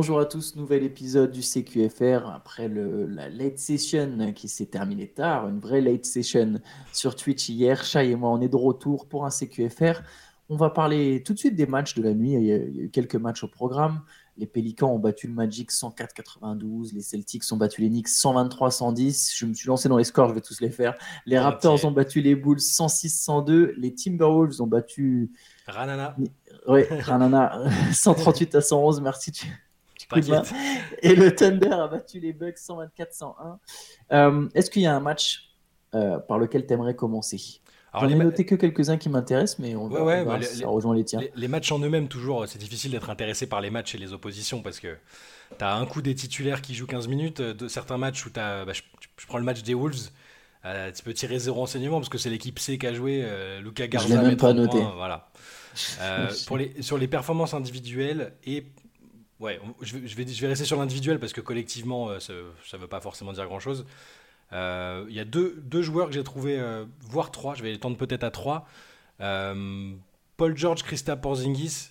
Bonjour à tous, nouvel épisode du CQFR après le, la late session qui s'est terminée tard, une vraie late session sur Twitch hier. Chai et moi, on est de retour pour un CQFR. On va parler tout de suite des matchs de la nuit. Il y a, eu quelques matchs au programme. Les Pélicans ont battu le Magic 104-92. Les Celtics ont battu les Knicks 123-110. Je me suis lancé dans les scores, je vais tous les faire. Les Raptors ont battu les Bulls 106-102. Les Timberwolves ont battu. Ranana. Oui, Ranana 138 à 111. Merci. Tu... Et le Thunder a battu les Bucks 124-101. Euh, est-ce qu'il y a un match euh, par lequel tu aimerais commencer J'en ai noté que quelques-uns qui m'intéressent, mais on va, voir bah, ça rejoint les tiens. Les, matchs en eux-mêmes, toujours, c'est difficile d'être intéressé par les matchs et les oppositions parce que tu as un coup des titulaires qui jouent 15 minutes, de certains matchs où tu as. Bah, je, prends le match des Wolves. Euh, tu peux tirer zéro renseignement parce que c'est l'équipe C qui a joué. Lucas Garza. Je même pas noté. voilà. pour les, sur les performances individuelles et Ouais, je vais, rester sur l'individuel parce que collectivement, euh, ça ne veut pas forcément dire grand-chose. Euh, il y a deux, joueurs que j'ai trouvé, euh, voire trois, je vais les tendre peut-être à trois. Paul George, Christa Porzingis.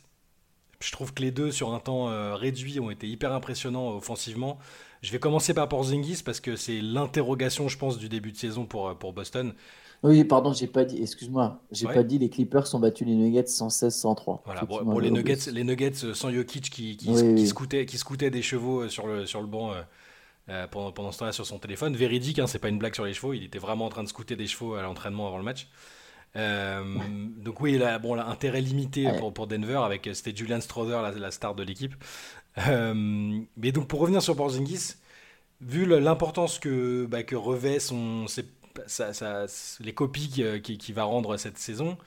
Je trouve que les deux, sur un temps réduit, ont été hyper impressionnants offensivement. Je vais commencer par Porzingis parce que c'est l'interrogation, je pense, du début de saison pour Boston. Oui, pardon, j'ai pas dit, excuse-moi, j'ai pas dit les Clippers ont battu les Nuggets 116-103. Voilà, pour, les Nuggets, les Nuggets euh, sans Jokic qui, qui, qui, scoutait, qui scoutait des chevaux euh, sur le, sur le banc euh, pendant, pendant ce temps-là sur son téléphone. Véridique, hein, c'est pas une blague sur les chevaux, il était vraiment en train de scouter des chevaux à l'entraînement avant le match. donc oui, là, bon, intérêt limité pour, pour, Denver avec c'était Julian Strother, la, star de l'équipe. mais donc pour revenir sur Porzingis, vu l'importance que, bah, que revêt son, ses ça, les copies qui, qui, va rendre cette saison,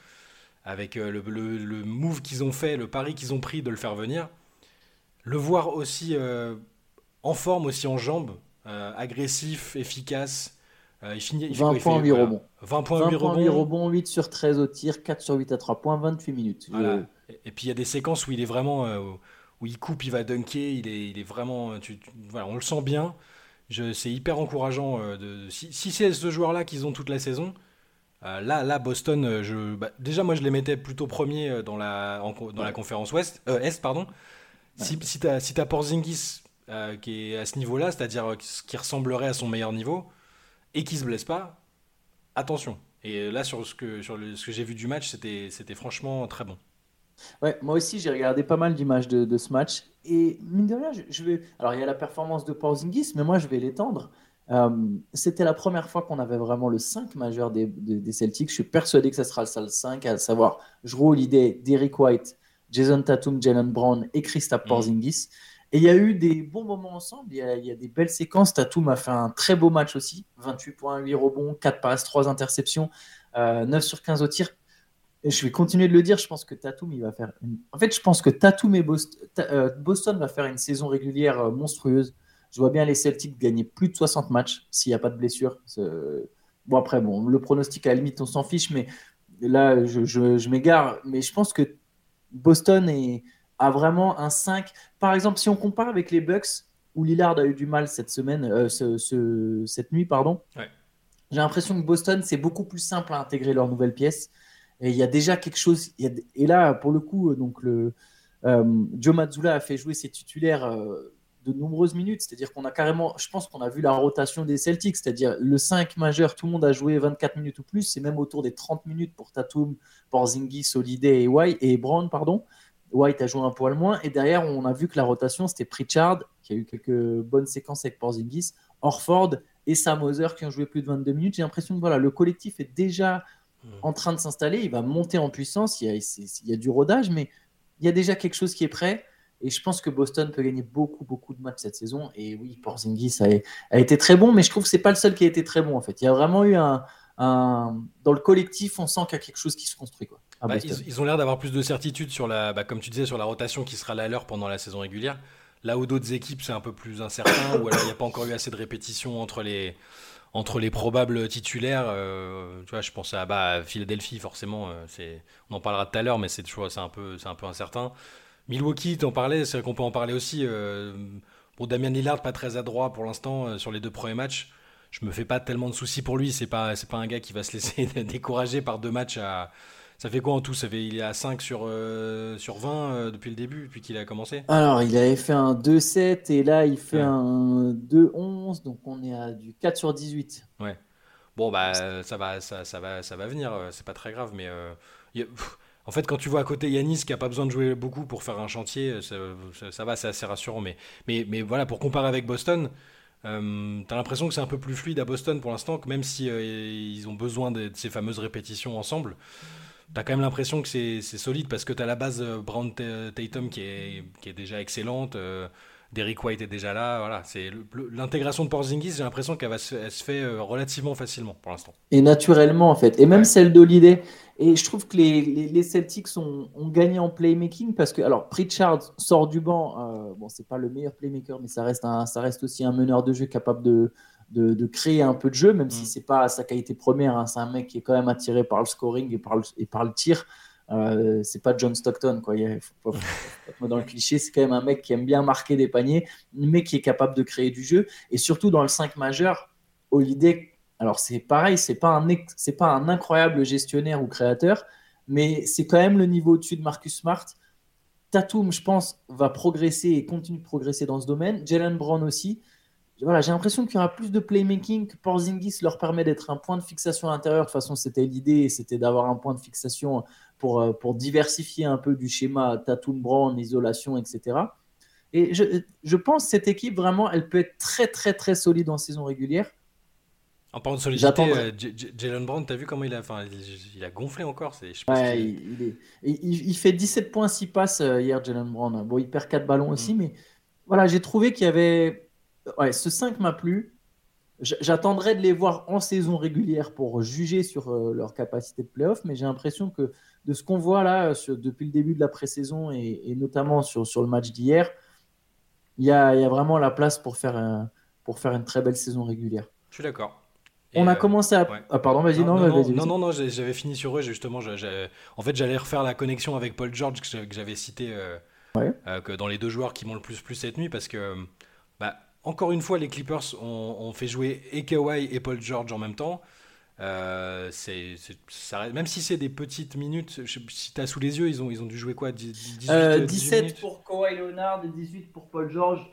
avec euh, le, le, move qu'ils ont fait, le pari qu'ils ont pris de le faire venir, le voir aussi euh, en forme, aussi en jambes, euh, agressif, efficace. il finit, 20 points, 8 rebonds. 20 points, 8 rebonds. 8 rebonds, 8 sur 13 au tir, 4 sur 8 à 3 points, 28 minutes. Et, puis il y a des séquences où il est vraiment, où il coupe, il va dunker, il est, il est vraiment, voilà, on le sent bien c'est hyper encourageant. Euh, de, si, c'est ce joueur-là qu'ils ont toute la saison, euh, là, là, Boston, euh, je, bah, déjà moi je les mettais plutôt premiers dans la, dans la conférence Ouest, Est. Pardon. Si, si tu as, si Porzingis qui est à ce niveau-là, c'est-à-dire ce qui ressemblerait à son meilleur niveau, et qui se blesse pas, attention. Et là, sur ce que, sur ce que j'ai vu du match, c'était franchement très bon. Ouais, moi aussi, j'ai regardé pas mal d'images de, de, ce match. Et mine de rien, je, vais. Alors, il y a la performance de Porzingis, mais moi, je vais l'étendre. Euh, c'était la première fois qu'on avait vraiment le 5 majeur des, des, Celtics. Je suis persuadé que ça sera le 5, à savoir Jrue l'idée Derek White, Jason Tatum, Jalen Brown et Kristaps mm. Porzingis. Et il y a eu des bons moments ensemble. Il y a, il y a des belles séquences. Tatum a fait un très beau match aussi 28 points, 8 rebonds, 4 passes, 3 interceptions, euh, 9 sur 15 au tir je vais continuer de le dire, je pense que Tatum, il va faire. En fait, je pense que Tatum et euh, Boston, va faire une saison régulière euh, monstrueuse. Je vois bien les Celtics gagner plus de 60 matchs s'il n'y a pas de blessure. Bon, après, bon, le pronostic, à la limite, on s'en fiche, mais là, je, m'égare. Mais je pense que Boston est, a vraiment un 5. Par exemple, si on compare avec les Bucks, où Lillard a eu du mal cette semaine, euh, cette nuit, pardon. J'ai l'impression que Boston, c'est beaucoup plus simple à intégrer leurs nouvelles pièces. Et il y a déjà quelque chose. et là, pour le coup, donc le, euh, Joe Mazzulla a fait jouer ses titulaires euh, de nombreuses minutes. C'est-à-dire qu'on a carrément, je pense qu'on a vu la rotation des Celtics, c'est-à-dire le 5 majeur, tout le monde a joué 24 minutes ou plus. C'est même autour des 30 minutes pour Tatum, Porzingis, Holiday et White et Brown, pardon. White a joué un poil moins. Et derrière, on a vu que la rotation, c'était Pritchard, qui a eu quelques bonnes séquences avec Porzingis, Orford et Sam Hauser qui ont joué plus de 22 minutes. J'ai l'impression que voilà, le collectif est déjà. En train de s'installer, il va monter en puissance, il y, a, il y, a, du rodage, mais il y a déjà quelque chose qui est prêt. Et je pense que Boston peut gagner beaucoup, beaucoup de matchs cette saison. Et oui, Porzingis a, a été très bon, mais je trouve que c'est pas le seul qui a été très bon en fait. Il y a vraiment eu un, un... dans le collectif, on sent qu'il y a quelque chose qui se construit quoi. Bah, ils, ont l'air d'avoir plus de certitude sur la, bah, comme tu disais, sur la rotation qui sera la leur pendant la saison régulière. Là où d'autres équipes c'est un peu plus incertain, ou alors il n'y a pas encore eu assez de répétitions entre les entre les probables titulaires, euh, tu vois, je pense à bah, Philadelphie, forcément, euh, c'est, on en parlera tout à l'heure, mais c'est, un peu, c'est un peu incertain. Milwaukee, t'en parlais, c'est vrai qu'on peut en parler aussi. Euh, bon, Damien Lillard, pas très adroit pour l'instant sur les deux premiers matchs. Je me fais pas tellement de soucis pour lui, c'est pas, c'est pas un gars qui va se laisser décourager par deux matchs à. Ça fait quoi en tout? Ça fait, Il est à 5 sur, sur 20 depuis le début, depuis qu'il a commencé? Alors, il avait fait un 2-7 et là, il fait un 2-11, donc on est à du 4 sur 18. Ouais. Bon, bah, ça va, ça, ça va, ça va venir, c'est pas très grave, mais. En fait, quand tu vois à côté Yanis qui a pas besoin de jouer beaucoup pour faire un chantier, ça, va, c'est assez rassurant. Mais, mais, mais voilà, pour comparer avec Boston, euh, tu as l'impression que c'est un peu plus fluide à Boston pour l'instant, que même si euh, ils ont besoin de, ces fameuses répétitions ensemble, tu as quand même l'impression que c'est solide parce que tu as la base euh, Brown Tatum qui est, qui est déjà excellente. Euh, Derrick White est déjà là. Voilà, c'est l'intégration de Porzingis. J'ai l'impression qu'elle se, se fait relativement facilement pour l'instant. Et naturellement en fait. Et même celle d'Holiday. Et je trouve que les, les, Celtics ont, ont, gagné en playmaking parce que, alors, Pritchard sort du banc. Euh, bon, c'est pas le meilleur playmaker, mais ça reste, un, ça reste aussi un meneur de jeu capable de, de, de créer un peu de jeu, même si mm. c'est pas sa qualité première. Hein. c'est un mec qui est quand même attiré par le scoring et par le, et par le tir. Euh, c'est pas John Stockton, quoi. Il faut pas, dans le cliché, c'est quand même un mec qui aime bien marquer des paniers, mais qui est capable de créer du jeu. Et surtout dans le 5 majeur, Holiday alors c'est pareil, c'est pas un c'est pas un incroyable gestionnaire ou créateur, mais c'est quand même le niveau au-dessus de Marcus Smart. Tatum, je pense, va progresser et continue de progresser dans ce domaine. Jalen Brown aussi. Voilà, j'ai l'impression qu'il y aura plus de playmaking, que Porzingis leur permet d'être un point de fixation à l'intérieur. De toute façon, c'était l'idée, c'était d'avoir un point de fixation pour, euh, pour diversifier un peu du schéma Tatum, Brown, isolation, etc. Et je, je pense que cette équipe, vraiment, elle peut être très, très, très solide en saison régulière. En parlant de solidité, euh, Jalen Brown, t'as vu comment il a, enfin, il a gonflé encore c'est, ouais, il, est, il, fait 17 points, 6 passes euh, hier, Jalen Brown. Bon, il perd 4 ballons aussi, mm. mais voilà, j'ai trouvé qu'il y avait. Ouais, ce 5 m'a plu. J'attendrai de les voir en saison régulière pour juger sur euh, leur capacité de playoff, mais j'ai l'impression que de ce qu'on voit là depuis le début de la pré-saison et, notamment sur, sur le match d'hier, il y a, y a, vraiment la place pour faire, pour faire une très belle saison régulière. Je suis d'accord on a euh, commencé à. Ah, pardon, vas-y, non, non, non, non, j'avais fini sur eux. Justement, en fait, j'allais refaire la connexion avec Paul George que j'avais cité euh, euh, que dans les deux joueurs qui m'ont le plus plu cette nuit parce que, encore une fois, les Clippers ont, fait jouer et Kawhi et Paul George en même temps. c'est, ça, même si c'est des petites minutes, si tu as sous les yeux, ils ont, ils ont dû jouer quoi 17 pour Kawhi Leonard et 18 pour Paul George.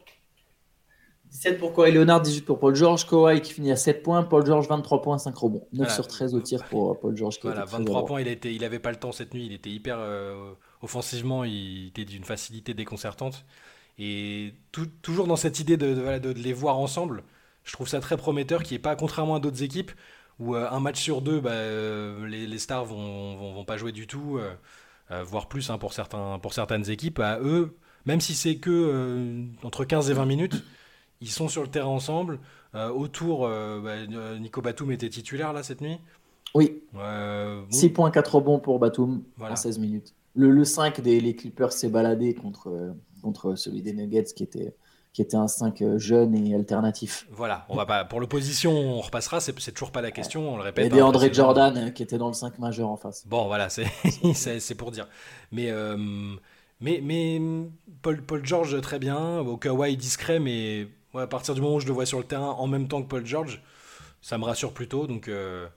17 pour Kawhi Leonard, 18 pour Paul George. Kawhi qui finit à 7 points. Paul George, 23 points, 5 rebonds. 9 sur 13 au tir pour euh, Paul George. voilà, 23 points. Il, était, il avait pas le temps cette nuit. Il était hyper. Euh, offensivement, il était d'une facilité déconcertante. Et toujours dans cette idée de, de, les voir ensemble, je trouve ça très prometteur n'y ait pas, contrairement à d'autres équipes, où euh, un match sur deux, bah, les, stars vont, vont, vont, pas jouer du tout, voire plus hein, pour, certains, pour certaines équipes. À eux, même si c'est que entre 15 et 20 minutes ils sont sur le terrain ensemble. Euh, autour, euh, bah, euh, Nico Batum était titulaire là cette nuit. Oui. 6 points, 4 rebonds pour Batum en 16 minutes. Le, le 5 des les Clippers s'est baladé contre, contre celui des Nuggets qui était, qui était un 5 jeune et alternatif. Voilà, on va pas pour l'opposition, on repassera, c'est, toujours pas la question, on le répète. Et des André Jordan qui était dans le 5 majeur en face. Bon, voilà, c'est, c'est, pour dire. Mais, mais, mais Paul, Paul George, très bien. Au Kawhi, discret, mais à partir du moment où je le vois sur le terrain en même temps que Paul George, ça me rassure plutôt. Donc, euh,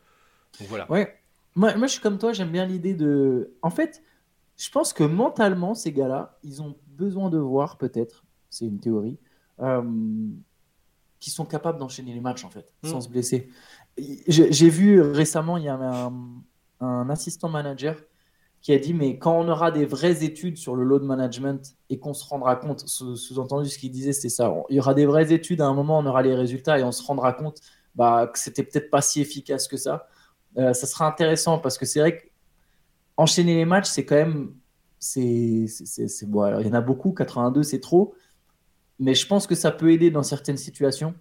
voilà. Ouais. Moi, moi, je suis comme toi, j'aime bien l'idée de. En fait, je pense que mentalement, ces gars-là, ils ont besoin de voir, peut-être, c'est une théorie, euh, qu'ils sont capables d'enchaîner les matchs, en fait, sans hmm. se blesser. J'ai vu récemment, il y a un, un assistant manager qui a dit mais quand on aura des vraies études sur le load management et qu'on se rendra compte, sous-entendu ce qu'il disait, c'est ça, il y aura des vraies études, à un moment on aura les résultats et on se rendra compte bah, que c'était peut-être pas si efficace que ça. Euh, ça sera intéressant parce que c'est vrai qu'enchaîner les matchs, c'est quand même, c'est, bon, alors, il y en a beaucoup, 82 c'est trop, mais je pense que ça peut aider dans certaines situations.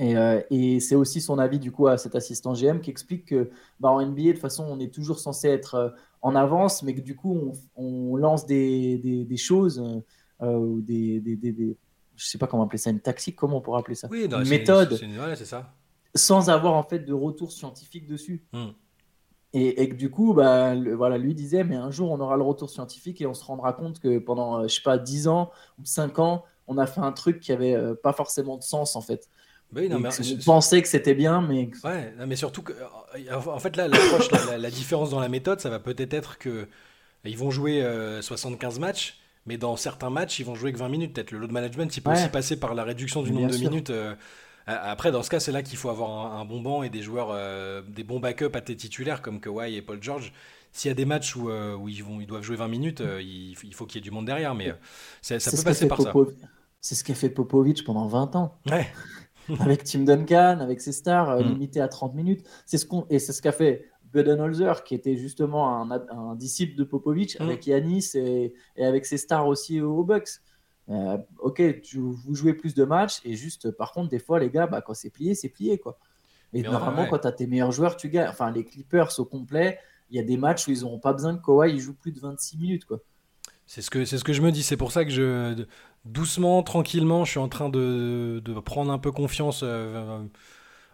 Euh, et, c'est aussi son avis du coup à cet assistant GM qui explique que bah, en NBA, de toute façon, on est toujours censé être euh, en avance, mais que du coup, on, lance des, des, choses euh, ou des, des, je sais pas comment appeler ça, une tactique, comment on pourrait appeler ça? Oui, Une méthode. ça. Sans avoir en fait de retour scientifique dessus. Hmm. Et, que du coup, bah, voilà, lui disait, mais un jour, on aura le retour scientifique et on se rendra compte que pendant, je sais pas, 10 ans ou 5 ans, on a fait un truc qui avait pas forcément de sens en fait. Oui, non, mais je pensais que c'était bien, mais. Ouais, mais surtout que. En fait, là, l'approche, la, différence dans la méthode, ça va peut-être être que. Ils vont jouer 75 matchs, mais dans certains matchs, ils vont jouer que 20 minutes. Peut-être le load management, il peut aussi passer par la réduction du nombre de minutes. Euh, après, dans ce cas, c'est là qu'il faut avoir un, bon banc et des joueurs, euh, des bons backups à tes titulaires comme Kawhi et Paul George. S'il y a des matchs où, euh, où ils, vont, ils doivent jouer 20 minutes, il, faut qu'il y ait du monde derrière. Mais ça peut passer par ça. C'est ce qu'a fait Popovic pendant 20 ans. Ouais. avec Tim Duncan, avec ses stars, mm. limités à 30 minutes. C'est ce qu'on et c'est ce qu'a fait Budenholzer, qui était justement un, disciple de Popovic, mm. avec Yanis et, avec ses stars aussi aux Bucks. Euh, ok, tu, vous jouez plus de matchs, et juste, par contre, des fois, les gars, bah, quand c'est plié, c'est plié. quoi. Mais, normalement, quand tu as tes meilleurs joueurs, tu gagnes. Enfin, les Clippers au complet, il y a des matchs où ils n'auront pas besoin que Kawhi joue plus de 26 minutes. quoi. C'est ce, que, c'est ce que je me dis. C'est pour ça que je, doucement, tranquillement, je suis en train de, de prendre un peu confiance. Euh,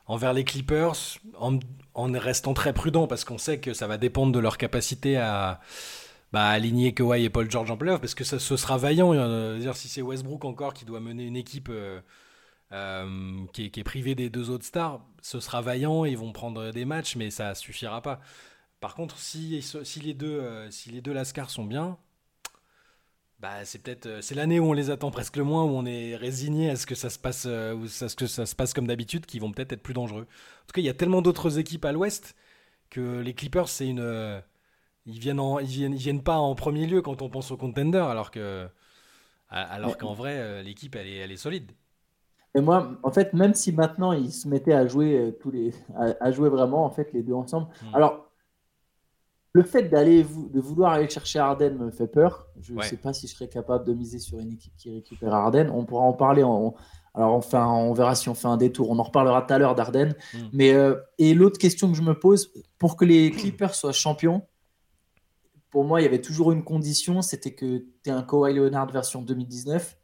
envers les Clippers en, restant très prudent parce qu'on sait que ça va dépendre de leur capacité à, bah, aligner Kawhi et Paul George en playoff parce que ça, ce sera vaillant. Euh, dire, si c'est Westbrook encore qui doit mener une équipe euh, euh, qui, est, privée des deux autres stars, ce sera vaillant. Ils vont prendre des matchs, mais ça suffira pas. Par contre, si, si les deux, si les deux Lascars sont bien, bah, c'est peut-être euh, c'est l'année où on les attend presque le moins, où on est résigné à ce que ça se passe, euh, ce que ça se passe comme d'habitude, qui vont peut-être être plus dangereux. En tout cas, il y a tellement d'autres équipes à l'Ouest que les Clippers, c'est une, euh, ils viennent ils viennent, ils viennent pas en premier lieu quand on pense aux contenders, alors que, alors qu'en vrai, l'équipe elle est, elle est solide. Et moi, en fait, même si maintenant ils se mettaient à jouer tous les, à, jouer vraiment en fait les deux ensemble, hmm. alors le fait d'aller de vouloir aller chercher Arden me fait peur. Je ne sais pas si je serais capable de miser sur une équipe qui récupère Arden. On pourra en parler. alors on, verra si on fait un détour. On en reparlera tout à l'heure d'Arden. Hmm. Mais euh, et l'autre question que je me pose pour que les Clippers soient champions, pour moi il y avait toujours une condition, c'était que tu es un Kawhi Leonard version 2019.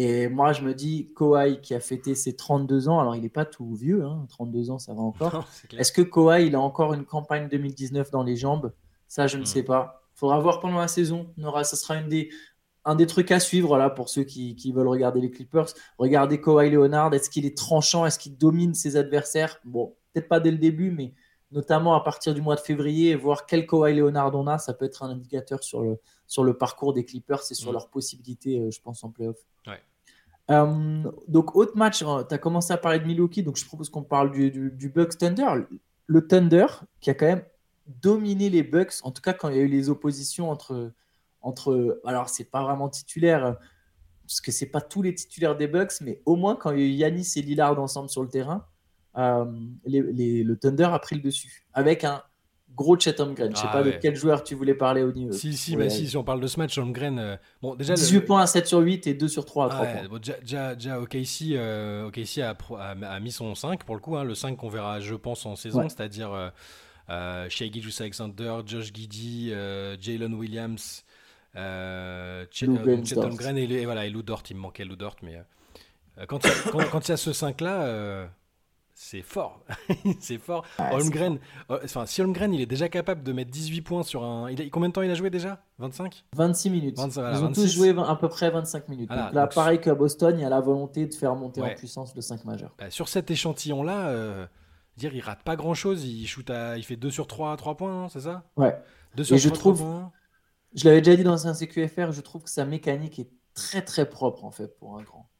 Et moi, je me dis, Kawhi qui a fêté ses 32 ans, alors il n'est pas tout vieux, 32 hein, ans, ça va encore. Est-ce que Kawhi, il a encore une campagne 2019 dans les jambes? Ça, je ne hmm. sais pas. Il faudra voir pendant la saison. Nora, ça sera une des, un des trucs à suivre là, pour ceux qui, veulent regarder les Clippers. Regardez Kawhi Leonard. Est-ce qu'il est tranchant? Est-ce qu'il domine ses adversaires? Bon, peut-être pas dès le début, mais notamment à partir du mois de février, voir quel Kawhi Leonard on a, ça peut être un indicateur sur le, sur le parcours des Clippers et sur mm. leurs possibilités, euh, je pense, en playoff. Ouais. Euh, donc, autre match, euh, tu as commencé à parler de Milwaukee, donc je propose qu'on parle du, du, Bucks Thunder. Le Thunder qui a quand même dominé les Bucks, en tout cas quand il y a eu les oppositions entre. entre alors, c'est pas vraiment titulaire, parce que c'est pas tous les titulaires des Bucks, mais au moins quand il y a eu Yanis et Lillard ensemble sur le terrain, le Thunder a pris le dessus. Avec un, gros Chet Holmgren. Je sais ah pas de quel joueur tu voulais parler au niveau. Si, si, bah, si, si on parle de ce match, Holmgren. Euh, bon, déjà, 18 points à 7 sur 8 et 2 sur 3 à 3 points. Bon, déjà, déjà OKC, euh, a, a, mis son 5 pour le coup, hein, le 5 qu'on verra, je pense, en saison, c'est-à-dire euh, euh, Shea Alexander, Josh Giddy, euh, Jalen Williams, euh, Chet Holmgren et, et, voilà, et Lou Dort. Il me manquait Lou Dort, mais quand il y, y, a ce 5-là c'est fort. c'est fort. Holmgren, euh, enfin, si Holmgren il est déjà capable de mettre 18 points sur un. Il combien de temps il a joué déjà? 25 26 minutes. Ils ont tous joué à peu près 25 minutes. donc là, pareil qu'à Boston, il y a la volonté de faire monter en puissance le 5 majeur. Bah, sur cet échantillon-là, euh, dire il rate pas grand-chose. Il, shoot à... il fait 2 sur 3 à 3 points, c'est ça? Ouais. 2 sur Et 3, je trouve. Je l'avais déjà dit dans un CQFR, je trouve que sa mécanique est très très propre en fait pour un grand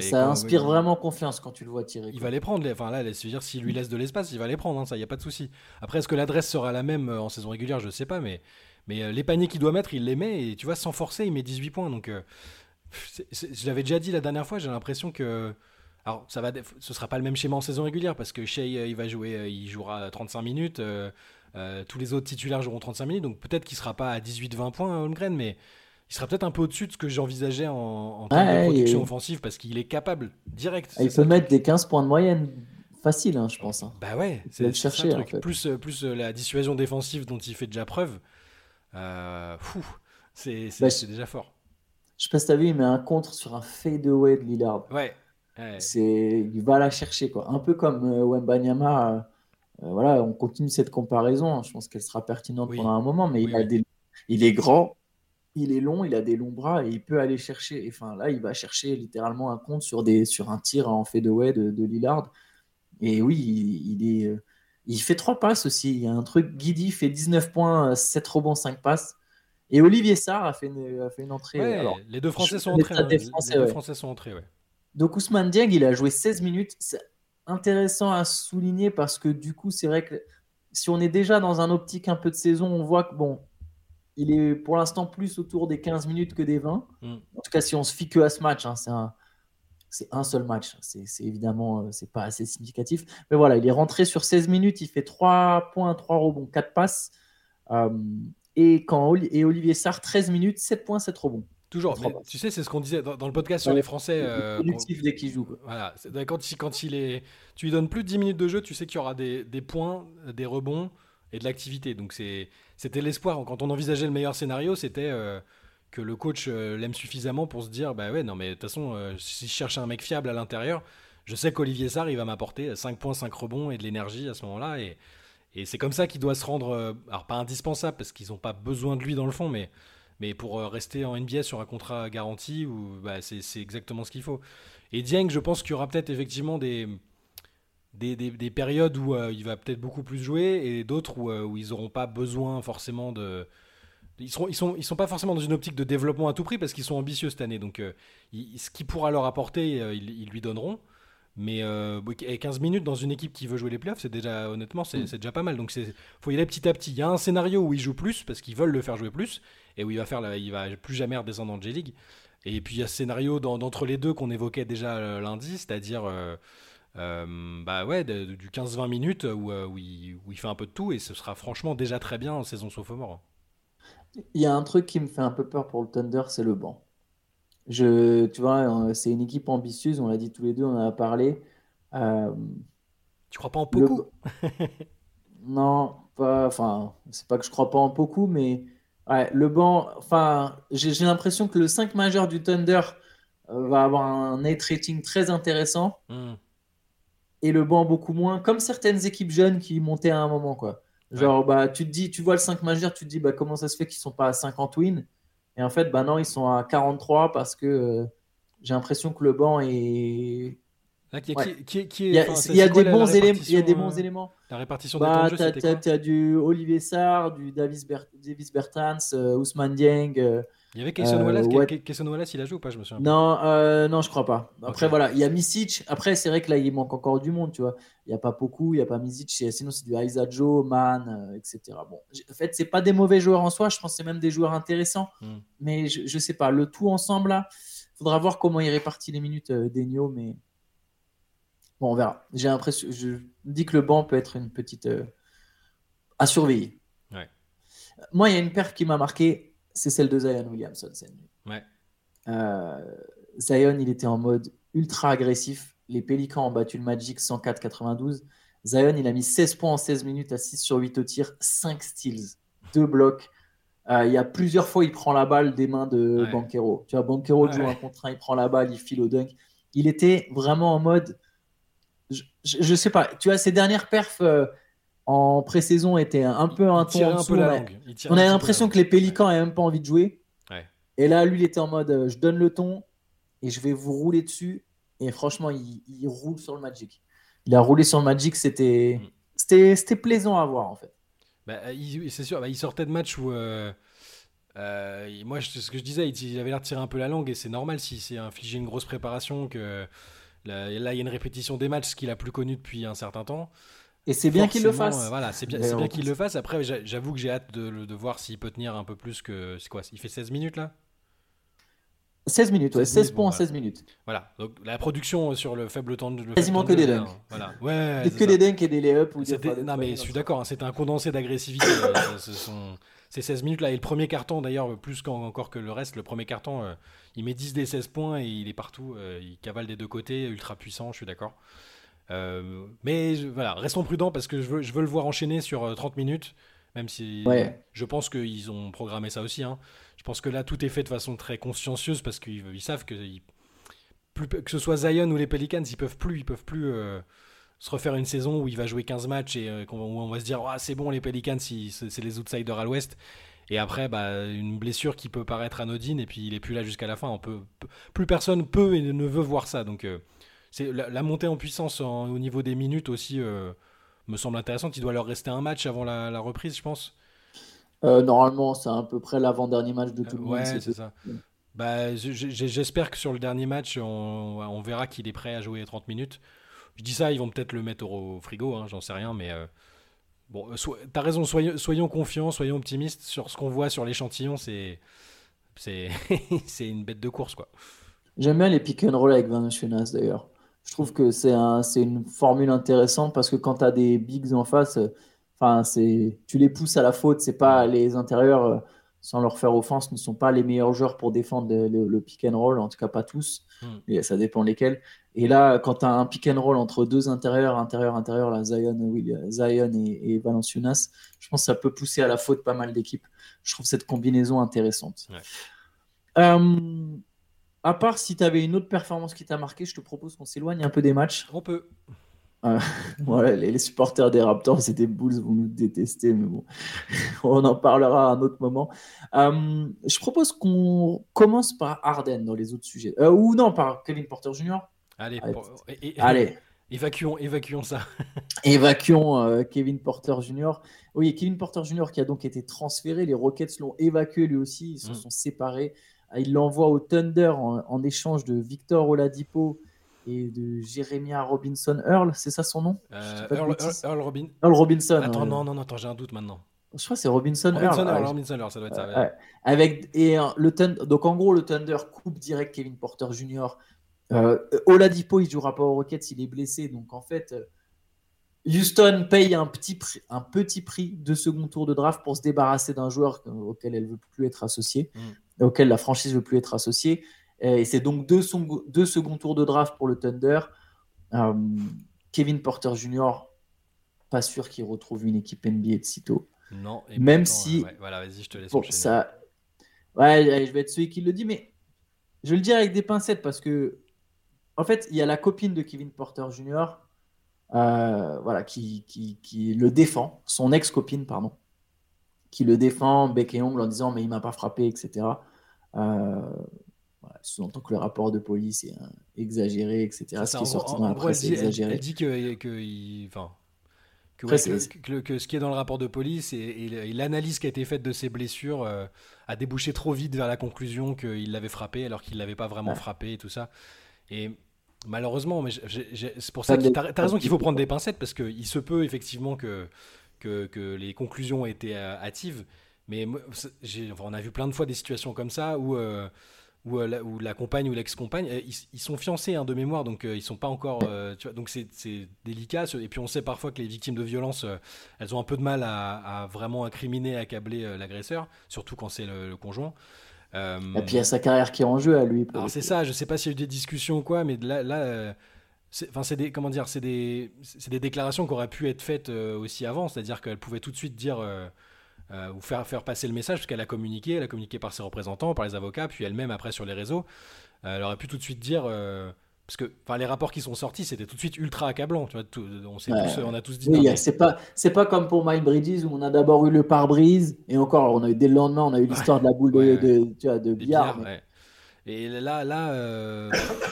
ça inspire vraiment confiance quand tu le vois tirer. Il va les prendre. Les... Enfin là, laisse dire s'il lui laisse de l'espace, il va les prendre. Hein, ça, il y a pas de souci. Après, est-ce que l'adresse sera la même euh, en saison régulière Je sais pas, mais mais euh, les paniers qu'il doit mettre, il les met et tu vois sans forcer, il met 18 points. Donc euh, je l'avais déjà dit la dernière fois. J'ai l'impression que alors ça va, ce sera pas le même schéma en saison régulière parce que Shea il va jouer, il jouera 35 minutes. tous les autres titulaires joueront 35 minutes, donc peut-être qu'il sera pas à 18-20 points Holmgren, mais il sera peut-être un peu au-dessus de ce que j'envisageais en, termes de production offensive parce qu'il est capable direct. Il peut mettre des 15 points de moyenne facile, hein, je pense. Hein. Bah ouais, c'est le chercher. Plus, euh, plus euh, la dissuasion défensive dont il fait déjà preuve, euh, c'est bah, déjà fort. Je sais pas si t'as vu, il met un contre sur un fadeaway de Lillard. Ouais. C'est, il va la chercher quoi. Un peu comme euh, Wembanyama. voilà, on continue cette comparaison. Je pense qu'elle sera pertinente pendant un moment, mais il a des, il est grand, il est long, il a des longs bras et il peut aller chercher. Enfin, là, il va chercher littéralement un compte sur, des, sur un tir en fait de de, Lillard. Et oui, il, est, euh, il fait trois passes aussi. Il y a un truc. Guidi fait 19 points, 7 rebonds, 5 passes. Et Olivier Sarr a fait une, a fait une entrée. Alors, les deux Français sont entrés. Hein. les deux Français sont entrés, ouais. Donc Ousmane Dieng, il a joué 16 minutes. C'est intéressant à souligner parce que du coup, c'est vrai que si on est déjà dans un optique un peu de saison, on voit que bon, il est pour l'instant plus autour des 15 minutes que des 20. Mm. En tout cas, si on se fie que à ce match, hein, c'est un, seul match. C'est, évidemment, euh, c'est pas assez significatif. Mais voilà, il est rentré sur 16 minutes, il fait 3 points, 3 rebonds, 4 passes. Euh, et, quand, et Olivier Sarr, 13 minutes, 7 points, 7 rebonds. Toujours. tu sais, c'est ce qu'on disait dans, le podcast sur les Français. Euh, productif dès qu'il joue. Voilà. Quand, quand il est, tu lui donnes plus de 10 minutes de jeu, tu sais qu'il y aura des, des points, des rebonds et de l'activité. Donc c'était l'espoir. Quand on envisageait le meilleur scénario, c'était euh, que le coach euh, l'aime suffisamment pour se dire, bah ouais, non mais de toute façon, euh, si je cherche un mec fiable à l'intérieur, je sais qu'Olivier Sarr, il va m'apporter 5 points, 5 rebonds et de l'énergie à ce moment-là. Et, c'est comme ça qu'il doit se rendre, alors pas indispensable parce qu'ils n'ont pas besoin de lui dans le fond, mais pour rester en NBA sur un contrat garanti, bah, c'est exactement ce qu'il faut. Et Dieng, je pense qu'il y aura peut-être effectivement des, des, des, périodes où euh, il va peut-être beaucoup plus jouer et d'autres où, euh, où ils n'auront pas besoin forcément de. Ils sont, ils, sont, ils sont pas forcément dans une optique de développement à tout prix parce qu'ils sont ambitieux cette année. Donc, euh, ce qui pourra leur apporter, ils, ils, lui donneront. Mais 15 minutes dans une équipe qui veut jouer les playoffs, c'est déjà, honnêtement, c'est mm. déjà pas mal. Donc, il faut y aller petit à petit. Il y a un scénario où il joue plus parce qu'ils veulent le faire jouer plus et où il va, faire il va plus jamais redescendre en J-League. Et puis, il y a ce scénario d'entre les deux qu'on évoquait déjà lundi, c'est-à-dire euh, bah ouais, du 15-20 minutes où, euh, où, il, fait un peu de tout et ce sera franchement déjà très bien en saison sophomore. Il y a un truc qui me fait un peu peur pour le Thunder, c'est le banc. Je, tu vois, euh, c'est une équipe ambitieuse, on l'a dit tous les deux, on en a parlé. tu crois pas en beaucoup Non, pas. Enfin, c'est pas que je crois pas en beaucoup, mais ouais, le banc. Enfin, j'ai l'impression que le 5 majeur du Thunder va avoir un net rating très intéressant. Hmm et le banc beaucoup moins, comme certaines équipes jeunes qui montaient à un moment. quoi. Genre, bah, tu te dis, tu vois le 5 majeur, tu te dis, bah, comment ça se fait qu'ils sont pas à 50 wins? Et en fait, bah non, ils sont à 43 parce que euh, j'ai l'impression que le banc est. il y a, des, bons éléments, il y a des bons éléments. La répartition bah, des temps Tu as, du Olivier Sarr, du Davis, Davis Bertans, euh, Ousmane Dieng. Euh, il y avait Kayson euh, Wallace, il a joué ou pas Je me souviens. Non, euh, non, je crois pas. Après, voilà, il y a Misic. Après, c'est vrai que là, il manque encore du monde, tu vois. Il n'y a pas beaucoup, il n'y a pas Misic. Sinon, c'est du Aiza Joe, Man, euh, etc. Bon, en fait, c'est pas des mauvais joueurs en soi. Je pense que c'est même des joueurs intéressants. Hmm. Mais je, ne sais pas, le tout ensemble, là, faudra voir comment il répartit les minutes d'Enio. Mais bon, on verra. J'ai l'impression, je dis que le banc peut être une petite à surveiller. Moi, il y a une paire qui m'a marqué c'est celle de Zion Williamson Ouais. Euh, Zion, il était en mode ultra agressif. Les Pélicans ont battu le Magic 104-92. Zion, il a mis 16 points en 16 minutes à 6 sur 8 au tir, 5 steals, 2 blocs. Euh, il y a plusieurs fois, il prend la balle des mains de Banquero. Tu vois, Banquero joue un contre un, il prend la balle, il file au dunk. Il était vraiment en mode. Je, je, sais pas, tu vois, ses dernières perfs. Euh, en pré-saison était un peu un ton en dessous. On a l'impression que les Pélicans n'avaient même pas envie de jouer. Et là, lui, il était en mode euh, je donne le ton et je vais vous rouler dessus. Et franchement, il, roule sur le Magic. Il a roulé sur le Magic, c'était mm. c'était plaisant à voir en fait. Bah, c'est sûr, bah, il sortait de match où. Euh, euh, moi, ce que je disais, il avait l'air de tirer un peu la langue et c'est normal si c'est infligé une grosse préparation que là, il y a une répétition des matchs, ce qu'il a plus connu depuis un certain temps. Et c'est bien qu'il le fasse. Euh, voilà, c'est bien, bien qu'il le fasse. Après, j'avoue que j'ai hâte de, de voir s'il peut tenir un peu plus que. C'est quoi Il fait 16 minutes là? 16 minutes, ouais, 16, points en 16 minutes. Voilà, donc la production sur le faible temps de. Quasiment que des dunks. Voilà, ouais. que des dunks et des layups. non, mais je suis d'accord, hein, c'était un condensé d'agressivité. Euh, ce sont ces 16 minutes là. Et le premier carton, d'ailleurs, plus encore que le reste, le premier carton, euh, il met 10 des 16 points et il est partout. il cavale des deux côtés, ultra puissant, je suis d'accord. Euh, mais voilà, restons prudents parce que je veux, je veux le voir enchaîner sur 30 euh, minutes, même si je pense qu'ils ont programmé ça aussi. Hein. Je pense que là, tout est fait de façon très consciencieuse parce qu'ils savent que plus, que ce soit Zion ou les Pelicans, ils peuvent plus, ils peuvent plus euh, se refaire une saison où il va jouer 15 matchs et où on va se dire ah, c'est bon les Pelicans, c'est les outsiders à l'ouest. Et après, bah, une blessure qui peut paraître anodine, et puis il est plus là jusqu'à la fin. On peut, plus personne peut et ne veut voir ça. Donc, euh, c'est la, montée en puissance au niveau des minutes aussi euh, me semble intéressante. Il doit leur rester un match avant la, reprise, je pense. Euh, normalement, c'est à peu près l'avant-dernier match de tout le monde. Ouais, c'est ça. Bah, J'espère que sur le dernier match, on, verra qu'il est prêt à jouer 30 minutes. Je dis ça, ils vont peut-être le mettre au frigo, hein, j'en sais rien, mais Bon, euh, t'as raison, soyons, confiants, soyons optimistes sur ce qu'on voit sur l'échantillon, c'est c'est une bête de course quoi. J'aime bien les pick and roll avec Valenciunas d'ailleurs. Je trouve que c'est un, une formule intéressante parce que quand tu as des bigs en face, euh, enfin c'est tu les pousses à la faute, c'est pas les intérieurs euh, sans leur faire offense ne sont pas les meilleurs joueurs pour défendre le, pick and roll, en tout cas pas tous, hmm. ça dépend lesquels. Et là, quand tu as un pick and roll entre deux intérieurs, intérieur, intérieur, là, Zion, Zion et, et, Valenciunas, je pense que ça peut pousser à la faute pas mal d'équipes. Je trouve cette combinaison intéressante. Euh, à part si tu avais une autre performance qui t'a marqué, je te propose qu'on s'éloigne un peu des matchs. On peut. Euh, voilà, les, supporters des Raptors c'était des Bulls, vous nous détestez, mais bon, on en parlera à un autre moment. Euh, je propose qu'on commence par Arden dans les autres sujets. ou non, par Kevin Porter Jr. Allez, Allez. Évacuons, évacuons ça. évacuons euh, Kevin Porter Jr. Oui, Kevin Porter Jr. qui a donc été transféré. Les Rockets l'ont évacué lui aussi. Ils se mm. sont séparés. Il l'envoie au Thunder en, échange de Victor Oladipo et de Jeremiah Robinson Earl. C'est ça son nom? Euh, Earl, Robin... Earl, Robinson. Attends, non, non, non, attends, j'ai un doute maintenant. Je crois que c'est Robinson, Robinson Earl. Robinson Earl, ça doit être ça. Avec, et, le Thunder, donc en gros, le Thunder coupe direct Kevin Porter Jr. Euh, Oladipo, il jouera pas aux Rockets, il est blessé. Donc en fait, euh, Houston paye un petit, prix, un petit prix de second tour de draft pour se débarrasser d'un joueur auquel elle veut plus être associée, mm. auquel la franchise veut plus être associée. Et c'est donc deux, deux second tours de draft pour le Thunder. Euh, Kevin Porter Jr., pas sûr qu'il retrouve une équipe NBA de sitôt. Non, même si. voilà, vas-y, je te laisse. Bon, ça... Ouais, je vais être celui qui le dit, mais je le dis avec des pincettes parce que en fait, il y a la copine de Kevin Porter Jr. Euh, voilà, qui, qui, le défend, son ex-copine, pardon, qui le défend bec et ongle en disant mais il m'a pas frappé, etc. Euh, sous-entend que le rapport de police est exagéré, etc. Ce qui est sorti dans la presse est exagéré. Elle, dit que, que il, enfin, que, que, ce qui est dans le rapport de police et, l'analyse qui a été faite de ses blessures euh, a débouché trop vite vers la conclusion qu'il l'avait frappé alors qu'il l'avait pas vraiment frappé et tout ça. Et Malheureusement, mais c'est pour ça que tu as, raison qu'il faut prendre des pincettes parce qu'il se peut effectivement que, que, les conclusions aient été euh, hâtives. Mais on a vu plein de fois des situations comme ça où, euh, euh, la, la, compagne ou l'ex-compagne, ils, sont fiancés hein, de mémoire, donc ils sont pas encore. tu vois, donc c'est délicat. Et puis on sait parfois que les victimes de violence, elles ont un peu de mal à, vraiment incriminer, accabler l'agresseur, surtout quand c'est le, conjoint. Euh, et puis il y a sa carrière qui est en jeu à lui. Alors c'est ça, je sais pas s'il y a eu des discussions ou quoi, mais là, là euh, enfin c'est des comment dire, c'est des, des déclarations qui auraient pu être faites euh, aussi avant, c'est-à-dire qu'elle pouvait tout de suite dire ou faire faire passer le message parce qu'elle a communiqué, elle a communiqué par ses représentants, par les avocats, puis elle-même après sur les réseaux, elle aurait pu tout de suite dire parce que les rapports qui sont sortis, c'était tout de suite ultra accablant. Tu vois, on, tous, on, a tous dit. Oui, c'est pas, pas comme pour Mike Bridges où on a d'abord eu le pare-brise et encore, on a eu dès le lendemain, on a eu l'histoire de la boule de, de, tu vois, de billard. Et là, là, euh,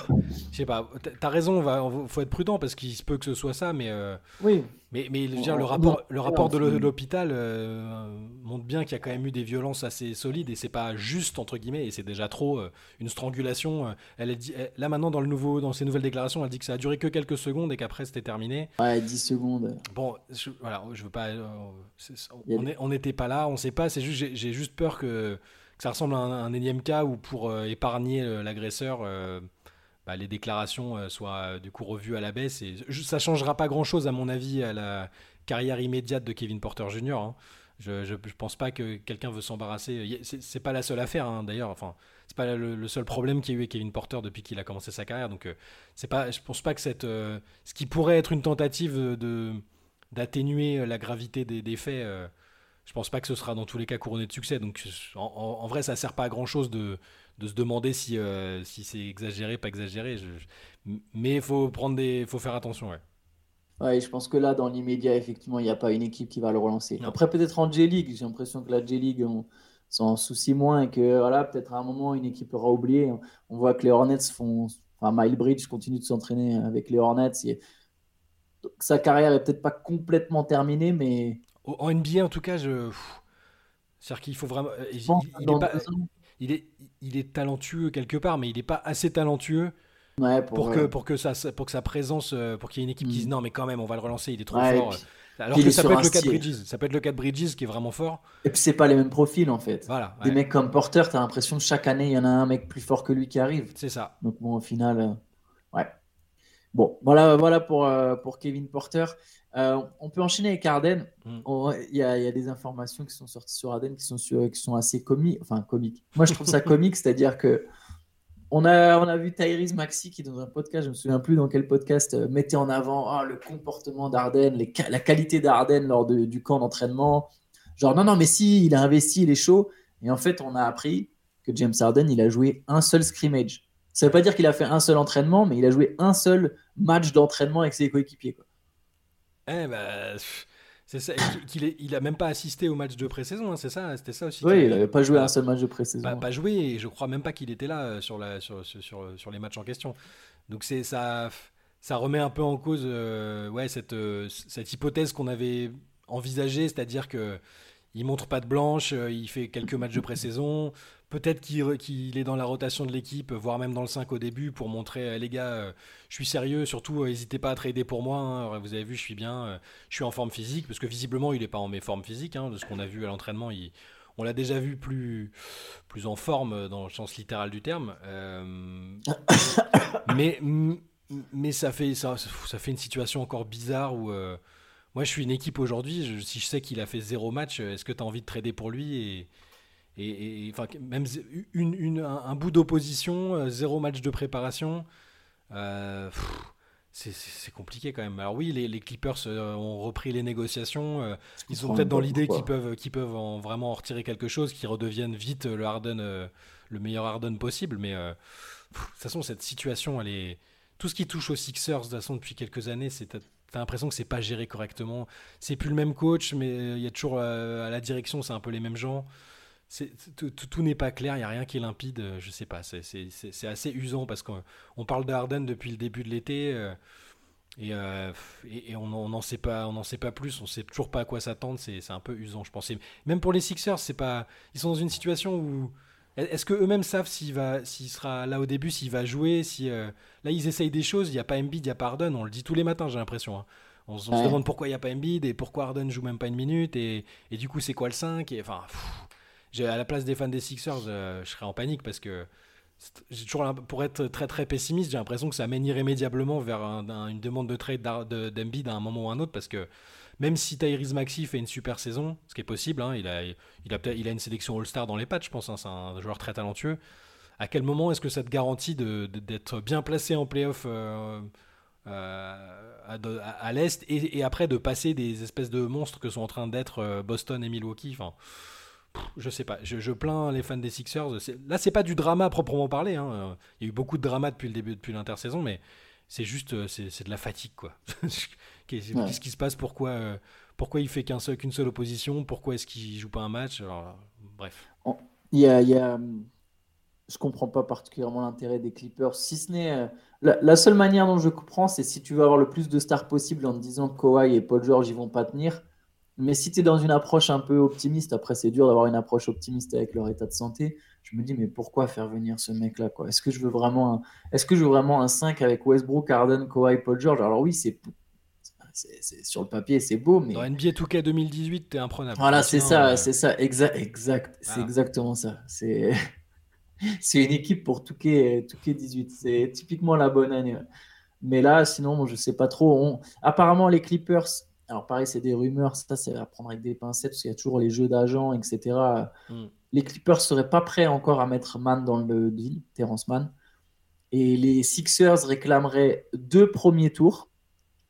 je sais pas. T'as raison, il faut être prudent parce qu'il se peut que ce soit ça, mais euh, oui. Mais, mais le rapport, le rapport de l'hôpital euh, montre bien qu'il y a quand même eu des violences assez solides et c'est pas juste entre guillemets et c'est déjà trop une strangulation. Elle est dit, là maintenant dans le nouveau, dans ses nouvelles déclarations, elle dit que ça a duré que quelques secondes et qu'après c'était terminé. Ouais, 10 secondes. Bon, je, voilà, je veux pas. on n'était pas là, on sait pas. C'est juste, j'ai juste peur que que ça ressemble à un, énième cas où pour euh, épargner euh, l'agresseur, euh, bah, les déclarations soient du coup revues à la baisse. Et ça changera pas grand-chose à mon avis à la carrière immédiate de Kevin Porter Jr. Hein. Je, ne pense pas que quelqu'un veut s'embarrasser. C'est pas la seule affaire hein, d'ailleurs. Enfin, c'est pas le, seul problème qu'il y a eu avec Kevin Porter depuis qu'il a commencé sa carrière. Donc, pas. Je pense pas que ce qui pourrait être une tentative d'atténuer la gravité des faits je pense pas que ce sera dans tous les cas couronné de succès. Donc en, vrai, ça sert pas à grand chose de, se demander si, euh, si c'est exagéré, pas exagéré. mais il faut prendre des, faut faire attention. Ouais. Ouais, je pense que là, dans l'immédiat, effectivement, il n'y a pas une équipe qui va le relancer. Après, peut-être en J-League, j'ai l'impression que la J-League, on s'en soucie moins et que voilà, peut-être à un moment, une équipe aura oublié. On voit que les Hornets font. Enfin, Mile Bridge continue de s'entraîner avec les Hornets. sa carrière est peut-être pas complètement terminée, mais. En NBA, en tout cas, je. C'est-à-dire qu'il faut vraiment. Il, est il, est, talentueux quelque part, mais il n'est pas assez talentueux pour, que, pour, que ça, pour que sa présence, euh, pour qu'il y ait une équipe qui dise mm. non, mais quand même, on va le relancer, il est trop fort. Alors que ça peut, être le cas de Bridges. ça peut être le cas de Bridges qui est vraiment fort. Et puis c'est pas les mêmes profils en fait. Voilà, Des mecs comme Porter, tu as l'impression que chaque année il y en a un mec plus fort que lui qui arrive. C'est ça. Donc bon, au final, euh, ouais. Bon, voilà, voilà pour, euh, pour Kevin Porter. On peut enchaîner avec Arden. Mm. Il y, a, y, a des informations qui sont sorties sur Arden qui sont, qui sont assez comiques. Enfin, comiques. Moi, je trouve ça comique, c'est-à-dire que on a, on a vu Tyrese Maxi qui, dans un podcast, je ne me souviens plus dans quel podcast, euh, mettait en avant ah, le comportement d'Arden, la qualité d'Arden lors du camp d'entraînement. Genre, non, non, mais si, il a investi, il est chaud. Et en fait, on a appris que James Harden, il a joué un seul scrimmage. Ça ne veut pas dire qu'il a fait un seul entraînement, mais il a joué un seul match d'entraînement avec ses coéquipiers. Eh ben, c'est ça, qu'il il a même pas assisté au match de pré-saison, hein, c'est ça, c'était ça aussi. Oui, il n'avait pas joué un seul match de pré-saison. Pas, pas, joué, et je crois même pas qu'il était là euh, sur, la, sur, sur, sur, les matchs en question. Donc c'est ça, ça remet un peu en cause euh, ouais, cette, euh, cette hypothèse qu'on avait envisagée, c'est-à-dire que il montre pas de blanche, il fait quelques matchs de pré-saison, Peut-être qu'il est dans la rotation de l'équipe, voire même dans le 5 au début, pour montrer, euh, les gars, euh, je suis sérieux, surtout euh, n'hésitez pas à trader pour moi, hein. vous avez vu, je suis bien, je suis en forme physique, parce que visiblement il n'est pas en mes formes physiques, hein, de ce qu'on a vu à l'entraînement, on l'a déjà vu plus, plus en forme dans le sens littéral du terme. mais mais ça, fait, ça, fait une situation encore bizarre où... moi, je suis une équipe aujourd'hui. si je sais qu'il a fait zéro match, est-ce que tu as envie de trader pour lui et, et, enfin, même une, un, bout d'opposition, euh, zéro match de préparation. Euh, c'est compliqué quand même. Alors oui, les, Clippers euh, ont repris les négociations. ils sont peut-être dans l'idée qu'ils peuvent, qu'ils peuvent vraiment en retirer quelque chose, qu'ils redeviennent vite le Harden, le meilleur Harden possible. Mais de toute façon, cette situation, elle est tout ce qui touche aux Sixers, de toute façon, depuis quelques années, c'est T'as l'impression que c'est pas géré correctement. C'est plus le même coach, mais il y a toujours à la direction, c'est un peu les mêmes gens tout, n'est pas clair, il n'y a rien qui est limpide, euh, je sais pas, c'est assez usant parce qu'on parle de depuis le début de l'été euh, euh, et, et, on n'en sait sait pas plus, on sait toujours pas à quoi s'attendre, c'est un peu usant, je pense. même pour les Sixers, c'est pas, ils sont dans une situation où est-ce que eux-mêmes savent s'il va, s'il sera là au début, s'il va jouer, si là ils essayent des choses, il n'y a pas Embiid, il n'y a pas Harden, on le dit tous les matins, j'ai l'impression. Hein. On, se demande pourquoi il n'y a pas Embiid et pourquoi Harden joue même pas une minute et, du coup c'est quoi le 5 et enfin à la place des fans des Sixers, euh, je serais en panique parce que j'ai toujours pour être très très pessimiste, j'ai l'impression que ça mène irrémédiablement vers une demande de trade d'Embiid à un moment ou un autre parce que même si Tyrese Maxi fait une super saison, ce qui est possible, hein, il, a, il, a, il a une sélection All-Star dans les pattes, je pense, hein, c'est un joueur très talentueux. À quel moment est-ce que ça te garantit d'être bien placé en playoff euh, euh, à, l'Est et, après de passer des espèces de monstres que sont en train d'être Boston et Milwaukee? Enfin, je sais pas, je, plains les fans des Sixers. Là, c'est pas du drama proprement parler. Hein. Il y a eu beaucoup de drama depuis le début, depuis l'intersaison, mais c'est juste, euh, c'est de la fatigue, quoi. Qu'est-ce qui se passe Pourquoi, euh, pourquoi il fait qu'une seul, seule opposition Pourquoi est-ce qu'il joue pas un match Bref. Il y a, il y a, je comprends pas particulièrement l'intérêt des Clippers, si ce n'est euh, la, seule manière dont je comprends, c'est si tu veux avoir le plus de stars possible en te disant que Kawhi et Paul George ils vont pas tenir. Mais si tu es dans une approche un peu optimiste, après c'est dur d'avoir une approche optimiste avec leur état de santé, je me dis mais pourquoi faire venir ce mec-là quoi? Est-ce que je veux vraiment un... est-ce que je veux vraiment un 5 avec Westbrook, Harden, Kawhi, Paul George? Alors oui, c'est sur le papier, c'est beau, mais. Dans NBA 2K 2018, t'es imprenable. Voilà, c'est ça, c'est ça, exact, exact, c'est exactement ça. C'est, c'est une équipe pour 2K, 18. C'est typiquement la bonne année. Mais là, sinon, je sais pas trop. Apparemment, les Clippers alors pareil, c'est des rumeurs, ça c'est à prendre avec des pincettes, parce qu'il y a toujours les jeux d'agents, etc. Hmm. Les Clippers seraient pas prêts encore à mettre Mann dans le deal, Terrence Mann. Et les Sixers réclameraient deux premiers tours.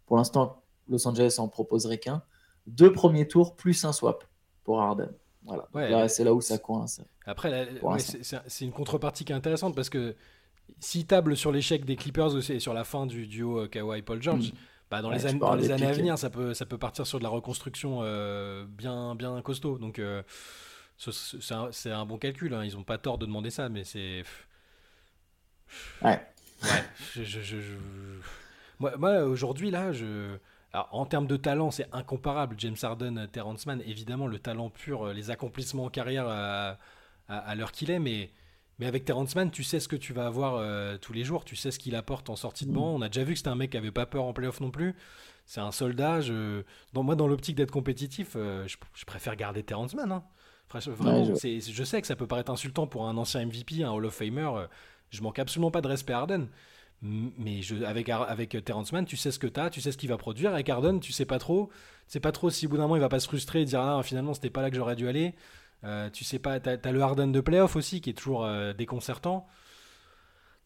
Pour l'instant, Los Angeles en proposerait qu'un. Deux premiers tours plus un swap pour Harden. Voilà. c'est là où ça coince. Après, c'est une contrepartie qui est intéressante parce que s'ils tablent sur l'échec des Clippers aussi et sur la fin du duo euh, Kawhi Paul George, hmm Bah, dans, les, années, dans les années à venir, ça peut, ça peut partir sur de la reconstruction bien, bien costaud. Donc, c'est un, bon calcul. Hein. Ils n'ont pas tort de demander ça, mais c'est. Ouais. Ouais. je, Moi, moi aujourd'hui, là, je. En termes de talent, c'est incomparable. James Harden, Terrence Mann, évidemment, le talent pur, les accomplissements en carrière à, à, l'heure qu'il est, mais, mais avec Terrence Mann, tu sais ce que tu vas avoir euh, tous les jours, tu sais ce qu'il apporte en sortie de banc. Mm. On a déjà vu que c'était un mec qui avait pas peur en playoff non plus. C'est un soldat. Dans, moi, dans l'optique d'être compétitif, euh, je, préfère garder Terrence Mann. Hein. Vraiment, je... je... sais que ça peut paraître insultant pour un ancien MVP, un Hall of Famer. Euh, je manque absolument pas de respect à Harden. Mais je, avec, avec Terrence Mann, tu sais ce que tu as, tu sais ce qu'il va produire. Avec Harden, tu sais pas trop. Tu sais pas trop si au bout d'un moment il va pas se frustrer et dire Ah, finalement, c'était pas là que j'aurais dû aller. Euh, tu sais pas, t'as as le Harden de playoff aussi qui est toujours euh, déconcertant.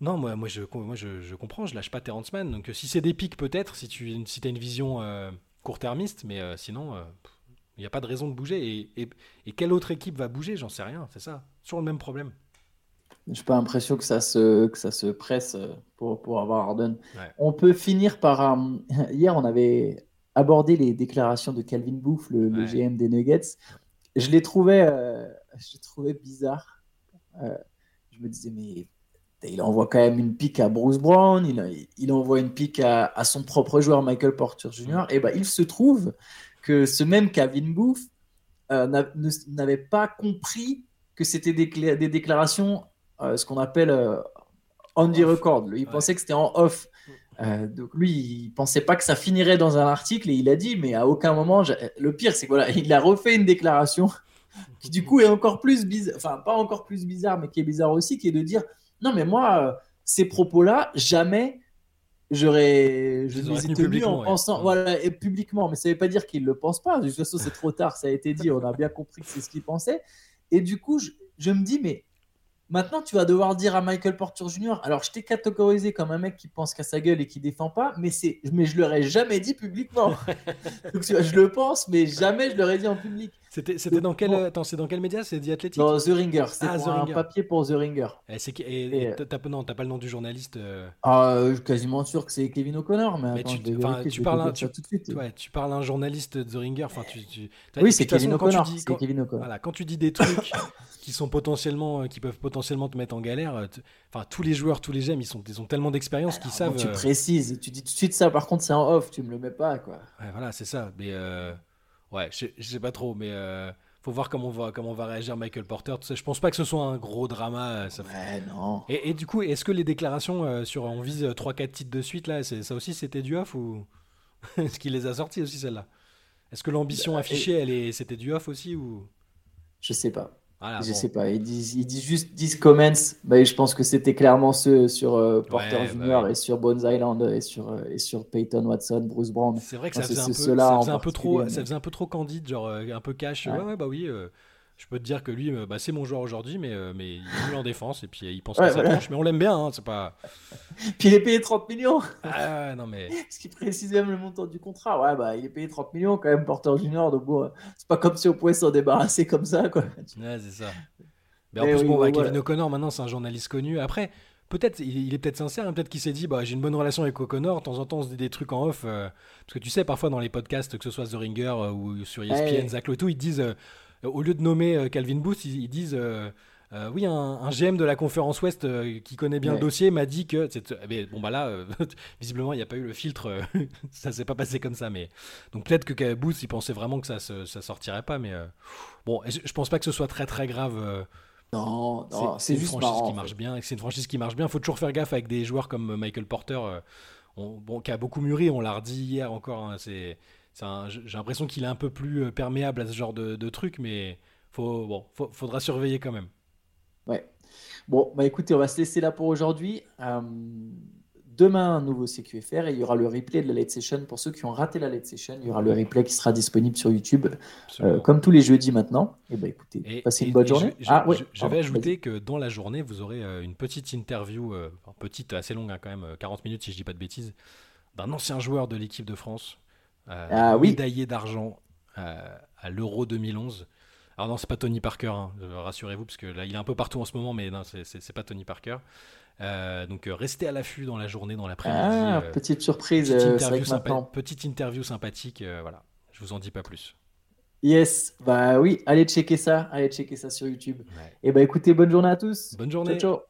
Non, moi, moi, je, moi je, comprends, je lâche pas Terrence Mann. Donc si c'est des pics, peut-être, si tu si as une vision euh, court-termiste, mais sinon, il n'y a pas de raison de bouger. Et, et, quelle autre équipe va bouger? J'en sais rien, c'est ça. Toujours le même problème. J'ai pas l'impression que ça se, que ça se presse pour, pour avoir Harden. On peut finir par. hier, on avait abordé les déclarations de Calvin Booth, le, le GM des Nuggets je l'ai trouvé, euh, je trouvé bizarre. Euh, je me disais, mais il envoie quand même une pique à Bruce Brown, il, il envoie une pique à, son propre joueur Michael Porter Jr. Et ben, il se trouve que ce même Kevin Booth euh, n'avait pas compris que c'était des, des, déclarations, ce qu'on appelle on the record. il pensait que c'était en off. Euh, donc lui, il pensait pas que ça finirait dans un article et il a dit, mais à aucun moment. Le pire, c'est qu'il il a refait une déclaration qui du coup est encore plus bizarre, enfin pas encore plus bizarre, mais qui est bizarre aussi, qui est de dire, non mais moi, euh, ces propos-là, jamais j'aurais, je les ai tenus en pensant, voilà, et publiquement, mais ça veut pas dire qu'il le pense pas. De toute façon, c'est trop tard, ça a été dit, on a bien compris que c'est ce qu'il pensait. Et du coup, je me dis, mais Maintenant, tu vas devoir dire à Michael Porter Jr. Alors, je t'ai catégorisé comme un mec qui pense qu'à sa gueule et qui défend pas, mais c'est, mais je l'aurais jamais dit publiquement. Donc, je le pense, mais jamais je l'aurais dit en public. C'était, c'était dans quel, attends, c'est dans quel média? C'est The Athletic? Dans The Ringer. C'est ah, un papier pour The Ringer. Et, c'est, et, t'as, non, t'as pas le nom du journaliste euh... Ah, je suis quasiment sûr que c'est Kevin O'Connor, mais, attends, tu, tu parles un, tu, tout de suite. Ouais, tu parles un journaliste de The Ringer. Enfin, tu, tu oui, c'est Kevin O'Connor. Quand, Kevin O'Connor. Voilà, quand tu dis des trucs qui sont potentiellement, euh, qui peuvent potentiellement te mettre en galère. Euh, enfin, tous les joueurs, tous les gemmes, ils, sont, ils ont tellement d'expérience qu'ils savent. Tu euh, précises, tu dis tout de suite ça. Par contre, c'est en off, tu me le mets pas, quoi. Ouais, voilà, c'est ça. Mais ouais, je, sais pas trop, mais faut voir comment va, comment va réagir Michael Porter. Je pense pas que ce soit un gros drama. Ça ouais, non. Et, du coup, est-ce que les déclarations sur on vise 3-4 titres de suite, là, ça aussi c'était du off ou est-ce qu'il les a sortis aussi celle-là Est-ce que l'ambition bah, affichée, elle est, c'était du off aussi ou? Je sais pas je sais pas, ils disent, ils disent juste 10 comments. Bah, je pense que c'était clairement ceux sur euh, Porter Jr. Bah et sur Bones Island et sur, euh, et sur Peyton Watson, Bruce Brown. C'est vrai que ça, faisait un, peu, ça faisait un peu trop, ça faisait un peu trop candide, genre euh, un peu cash. Ouais, ouais, bah oui je peux te dire que lui, euh, bah, c'est mon joueur aujourd'hui, mais, euh, mais il est en défense et puis euh, il pense à sa Mais on l'aime bien, hein, c'est pas. puis il est payé 30 millions. Ah non mais. Ce qui précise même le montant du contrat. Ouais, bah il est payé 30 millions quand même, Porter Junior. Donc bon, c'est pas comme si on pouvait s'en débarrasser comme ça, quoi. Ouais, c'est ça. Mais en plus, bon, bah, Kevin O'Connor, maintenant, c'est un journaliste connu. Après, peut-être, il, est peut-être sincère, hein, peut-être qu'il s'est dit, bah, j'ai une bonne relation avec O'Connor, de temps en temps, on se dit des trucs en off. parce que tu sais, parfois dans les podcasts, que ce soit The Ringer ou sur ESPN, Zach Loto, ils disent euh, au lieu de nommer euh, Calvin Booth, ils, disent euh, oui, un, GM de la conférence Ouest qui connaît bien le dossier m'a dit que. Mais bon, bah là, visiblement, il n'y a pas eu le filtre. ça s'est pas passé comme ça. Mais donc peut-être que Booth, il pensait vraiment que ça, ça sortirait pas. Mais bon, je, ne pense pas que ce soit très très grave. non, c'est juste une franchise qui marche bien. C'est une franchise qui marche bien. Il faut toujours faire gaffe avec des joueurs comme Michael Porter, bon, qui a beaucoup mûri. On l'a redit hier encore. Hein, c'est j'ai l'impression qu'il est un peu plus euh, perméable à ce genre de, de truc, mais faut, bon, faudra surveiller quand même. Ouais. Bon, bah écoutez, on va se laisser là pour aujourd'hui. Euh, demain, un nouveau CQFR et il y aura le replay de la late session. Pour ceux qui ont raté la late session, il y aura le replay qui sera disponible sur YouTube, euh, comme tous les jeudis maintenant. Et bah écoutez, passez une bonne journée. Je, ah, je, vais ajouter que dans la journée, vous aurez une petite interview, petite, assez longue, hein, quand même, 40 minutes si je dis pas de bêtises, d'un ancien joueur de l'équipe de France ah, oui. médaillé d'argent euh, à l'Euro 2011. Alors non, c'est pas Tony Parker, hein, rassurez-vous, parce que là, il est un peu partout en ce moment, mais non, c'est pas Tony Parker. donc restez à l'affût dans la journée, dans l'après-midi. Ah, petite surprise, petite interview, petite interview sympathique. voilà, je vous en dis pas plus. Yes, bah oui, allez checker ça, allez checker ça sur YouTube. Et bah écoutez, bonne journée à tous. Bonne journée. Ciao, ciao.